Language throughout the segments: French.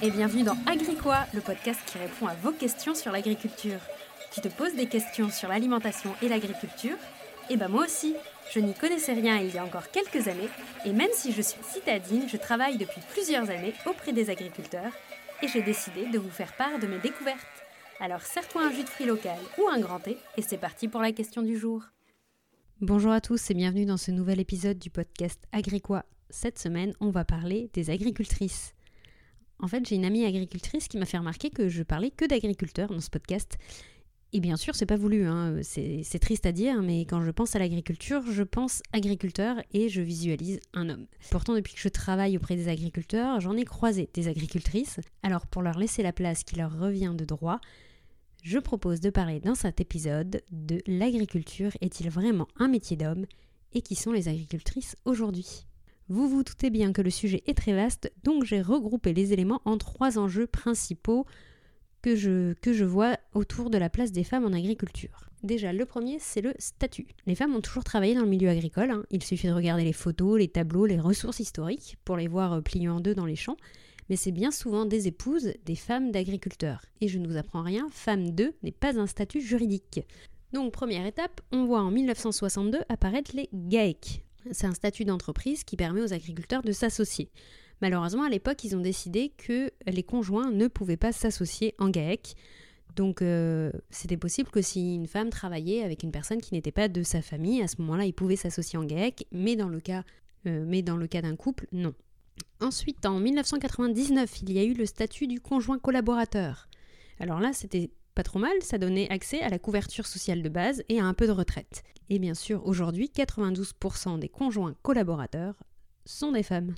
et bienvenue dans Agricois, le podcast qui répond à vos questions sur l'agriculture. Tu te poses des questions sur l'alimentation et l'agriculture Eh ben moi aussi, je n'y connaissais rien il y a encore quelques années, et même si je suis citadine, je travaille depuis plusieurs années auprès des agriculteurs, et j'ai décidé de vous faire part de mes découvertes. Alors serre-toi un jus de fruits local ou un grand thé, et c'est parti pour la question du jour. Bonjour à tous et bienvenue dans ce nouvel épisode du podcast Agricois. Cette semaine, on va parler des agricultrices. En fait, j'ai une amie agricultrice qui m'a fait remarquer que je parlais que d'agriculteurs dans ce podcast. Et bien sûr, c'est pas voulu, hein. c'est triste à dire, mais quand je pense à l'agriculture, je pense agriculteur et je visualise un homme. Pourtant, depuis que je travaille auprès des agriculteurs, j'en ai croisé des agricultrices. Alors, pour leur laisser la place qui leur revient de droit, je propose de parler dans cet épisode de l'agriculture est-il vraiment un métier d'homme et qui sont les agricultrices aujourd'hui? Vous vous doutez bien que le sujet est très vaste, donc j'ai regroupé les éléments en trois enjeux principaux que je, vois autour de la place des femmes en agriculture. Déjà, le premier, c'est le statut. Les femmes ont toujours travaillé dans le milieu agricole, hein. il suffit de regarder les photos, les tableaux, les ressources historiques pour les voir euh, pliées en deux dans les champs, mais c'est bien souvent des épouses des femmes d'agriculteurs. Et je ne vous apprends rien, femme 2 n'est pas un statut juridique. Donc première étape, on voit en 1962 apparaître les GAEC, c'est un statut d'entreprise qui permet aux agriculteurs de s'associer. Malheureusement, à l'époque, ils ont décidé que les conjoints ne pouvaient pas s'associer en GAEC. Donc, euh, c'était possible que si une femme travaillait avec une personne qui n'était pas de sa famille, à ce moment-là, ils pouvaient s'associer en GAEC, mais dans le cas, euh, mais dans le cas d'un couple, non. Ensuite, en 1999, il y a eu le statut du conjoint collaborateur. Alors là, c'était pas trop mal, ça donnait accès à la couverture sociale de base et à un peu de retraite. Et bien sûr, aujourd'hui, 92% des conjoints collaborateurs sont des femmes.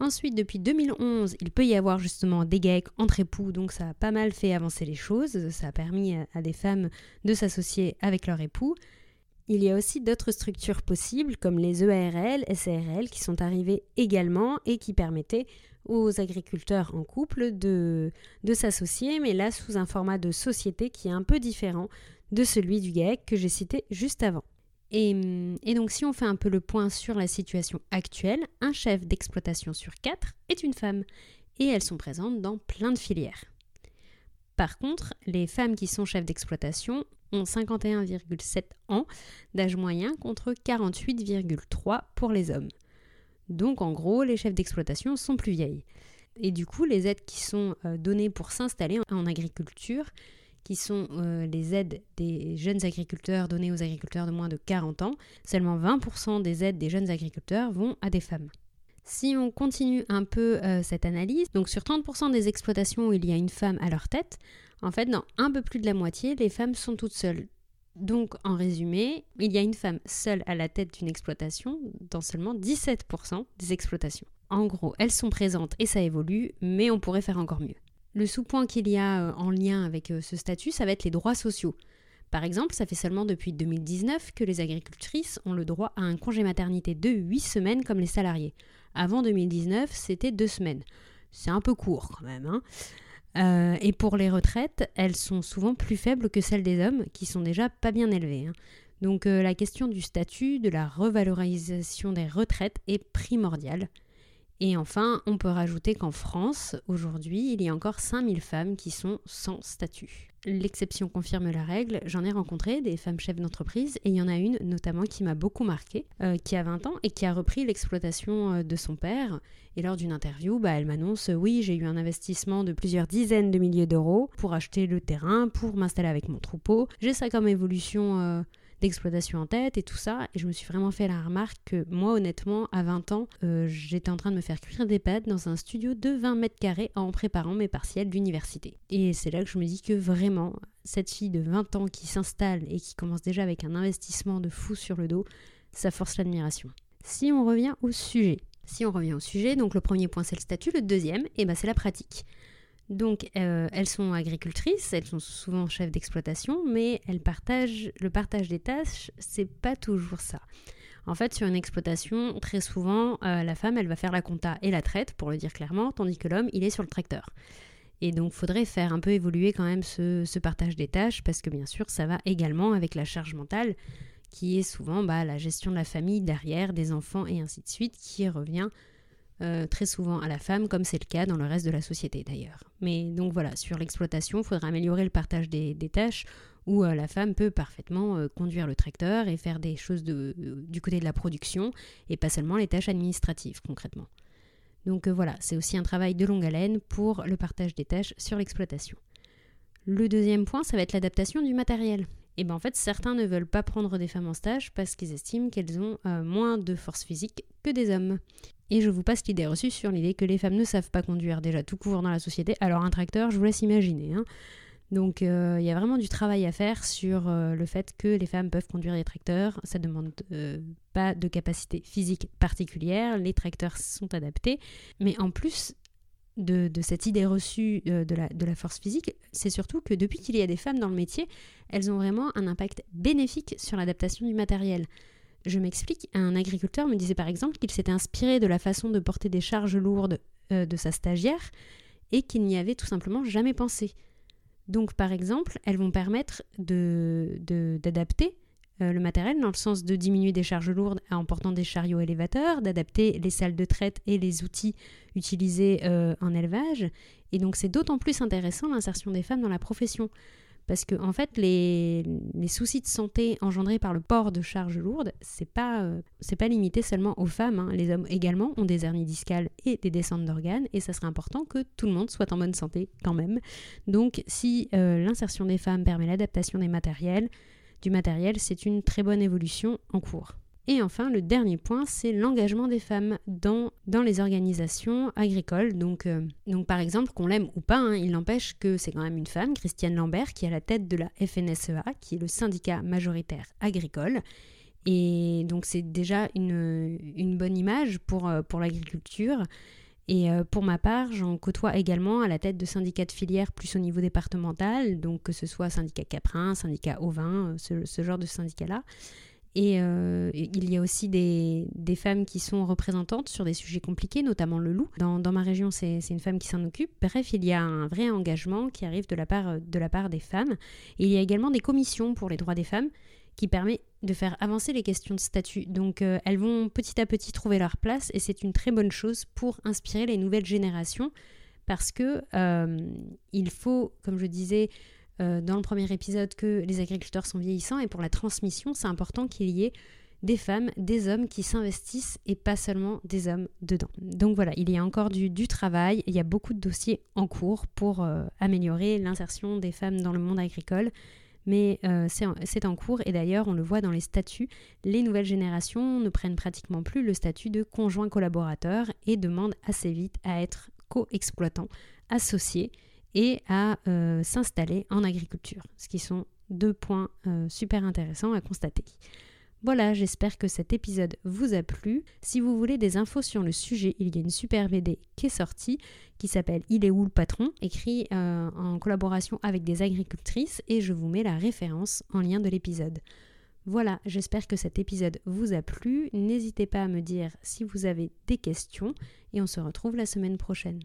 Ensuite, depuis 2011, il peut y avoir justement des GAEC entre époux, donc ça a pas mal fait avancer les choses, ça a permis à des femmes de s'associer avec leur époux. Il y a aussi d'autres structures possibles comme les EARL, SARL qui sont arrivées également et qui permettaient aux agriculteurs en couple de, s'associer, mais là sous un format de société qui est un peu différent de celui du GAEC que j'ai cité juste avant. Et, et, donc si on fait un peu le point sur la situation actuelle, un chef d'exploitation sur quatre est une femme, et elles sont présentes dans plein de filières. Par contre, les femmes qui sont chefs d'exploitation ont 51,7 ans d'âge moyen contre 48,3 pour les hommes. Donc en gros, les chefs d'exploitation sont plus vieilles. Et du coup, les aides qui sont euh, données pour s'installer en agriculture, qui sont euh, les aides des jeunes agriculteurs données aux agriculteurs de moins de 40 ans, seulement 20% des aides des jeunes agriculteurs vont à des femmes. Si on continue un peu euh, cette analyse, donc sur 30% des exploitations où il y a une femme à leur tête, en fait, dans un peu plus de la moitié, les femmes sont toutes seules. Donc, en résumé, il y a une femme seule à la tête d'une exploitation dans seulement 17% des exploitations. En gros, elles sont présentes et ça évolue, mais on pourrait faire encore mieux. Le sous-point qu'il y a euh, en lien avec euh, ce statut, ça va être les droits sociaux. Par exemple, ça fait seulement depuis 2019 que les agricultrices ont le droit à un congé maternité de 8 semaines comme les salariés. Avant 2019, c'était 2 semaines. C'est un peu court quand même. Hein euh, et pour les retraites, elles sont souvent plus faibles que celles des hommes, qui sont déjà pas bien élevées. Hein. Donc euh, la question du statut, de la revalorisation des retraites est primordiale. Et enfin, on peut rajouter qu'en France, aujourd'hui, il y a encore 5000 femmes qui sont sans statut. L'exception confirme la règle, j'en ai rencontré des femmes chefs d'entreprise et il y en a une notamment qui m'a beaucoup marqué, euh, qui a 20 ans et qui a repris l'exploitation euh, de son père. Et lors d'une interview, bah, elle m'annonce Oui, j'ai eu un investissement de plusieurs dizaines de milliers d'euros pour acheter le terrain, pour m'installer avec mon troupeau. J'ai ça comme évolution. Euh, d'exploitation en tête et tout ça. Et je me suis vraiment fait la remarque que moi, honnêtement, à 20 ans, euh, j'étais en train de me faire cuire des pâtes dans un studio de 20 mètres carrés en préparant mes partiels d'université. Et c'est là que je me dis que vraiment, cette fille de 20 ans qui s'installe et qui commence déjà avec un investissement de fou sur le dos, ça force l'admiration. Si on revient au sujet, si on revient au sujet, donc le premier point c'est le statut, le deuxième, et eh ben c'est la pratique. Donc, euh, elles sont agricultrices, elles sont souvent chefs d'exploitation, mais elles partagent le partage des tâches, c'est pas toujours ça. En fait, sur une exploitation, très souvent, euh, la femme, elle va faire la compta et la traite, pour le dire clairement, tandis que l'homme, il est sur le tracteur. Et donc, faudrait faire un peu évoluer quand même ce, partage des tâches, parce que bien sûr, ça va également avec la charge mentale, qui est souvent bah, la gestion de la famille derrière, des enfants et ainsi de suite, qui revient euh, très souvent à la femme, comme c'est le cas dans le reste de la société d'ailleurs. Mais donc voilà, sur l'exploitation, il faudra améliorer le partage des, tâches où euh, la femme peut parfaitement euh, conduire le tracteur et faire des choses du côté de la production et pas seulement les tâches administratives concrètement. Donc voilà, c'est aussi un travail de longue haleine pour le partage des tâches sur l'exploitation. Le deuxième point, ça va être l'adaptation du matériel. Et bien en fait, certains ne veulent pas prendre des femmes en stage parce qu'ils estiment qu'elles ont moins de force physique que des hommes. Et je vous passe l'idée reçue sur l'idée que les femmes ne savent pas conduire déjà tout court dans la société. Alors un tracteur, je vous laisse imaginer. Hein. Donc euh, il y a vraiment du travail à faire sur euh, le fait que les femmes peuvent conduire des tracteurs. Ça ne demande euh, pas de capacité physique particulière. Les tracteurs sont adaptés. Mais en plus de, cette idée reçue de la, de la force physique, c'est surtout que depuis qu'il y a des femmes dans le métier, elles ont vraiment un impact bénéfique sur l'adaptation du matériel. Je m'explique, un agriculteur me disait par exemple qu'il s'était inspiré de la façon de porter des charges lourdes euh, de sa stagiaire et qu'il n'y avait tout simplement jamais pensé. Donc par exemple, elles vont permettre d'adapter de, euh, le matériel dans le sens de diminuer des charges lourdes en portant des chariots élévateurs, d'adapter les salles de traite et les outils utilisés euh, en élevage. Et donc c'est d'autant plus intéressant l'insertion des femmes dans la profession parce que en fait les, soucis de santé engendrés par le port de charges lourdes c'est pas euh, c'est pas limité seulement aux femmes hein. les hommes également ont des hernies discales et des descentes d'organes et ça serait important que tout le monde soit en bonne santé quand même donc si euh, l'insertion des femmes permet l'adaptation des matériels du matériel c'est une très bonne évolution en cours et enfin, le dernier point, c'est l'engagement des femmes dans, dans les organisations agricoles. Donc, euh, par exemple, qu'on l'aime ou pas, hein, il n'empêche que c'est quand même une femme, Christiane Lambert, qui est à la tête de la FNSEA, qui est le syndicat majoritaire agricole. Et donc c'est déjà une, une, bonne image pour, euh, pour l'agriculture. Et euh, pour ma part, j'en côtoie également à la tête de syndicats de filière plus au niveau départemental, donc que ce soit syndicat Caprin, syndicat Auvin, ce, ce genre de syndicat-là. Et euh, il y a aussi des, femmes qui sont représentantes sur des sujets compliqués, notamment le loup. Dans, ma région, c'est une femme qui s'en occupe. Bref, il y a un vrai engagement qui arrive de la part, de la part des femmes. Et il y a également des commissions pour les droits des femmes qui permet de faire avancer les questions de statut. Donc euh, elles vont petit à petit trouver leur place et c'est une très bonne chose pour inspirer les nouvelles générations parce que euh, il faut, comme je disais, euh, dans le premier épisode que les agriculteurs sont vieillissants et pour la transmission, c'est important qu'il y ait des femmes, des hommes qui s'investissent et pas seulement des hommes dedans. Donc voilà, il y a encore du, travail, il y a beaucoup de dossiers en cours pour améliorer l'insertion des femmes dans le monde agricole. Mais euh, c'est en cours. Et d'ailleurs on le voit dans les statuts, les nouvelles générations ne prennent pratiquement plus le statut de conjoint collaborateur et demandent assez vite à être co-exploitants, associés et à euh, s'installer en agriculture, ce qui sont deux points euh, super intéressants à constater. Voilà, j'espère que cet épisode vous a plu. Si vous voulez des infos sur le sujet, il y a une super BD qui est sortie qui s'appelle Il est où le patron écrit euh, en collaboration avec des agricultrices et je vous mets la référence en lien de l'épisode. Voilà, j'espère que cet épisode vous a plu. N'hésitez pas à me dire si vous avez des questions et on se retrouve la semaine prochaine.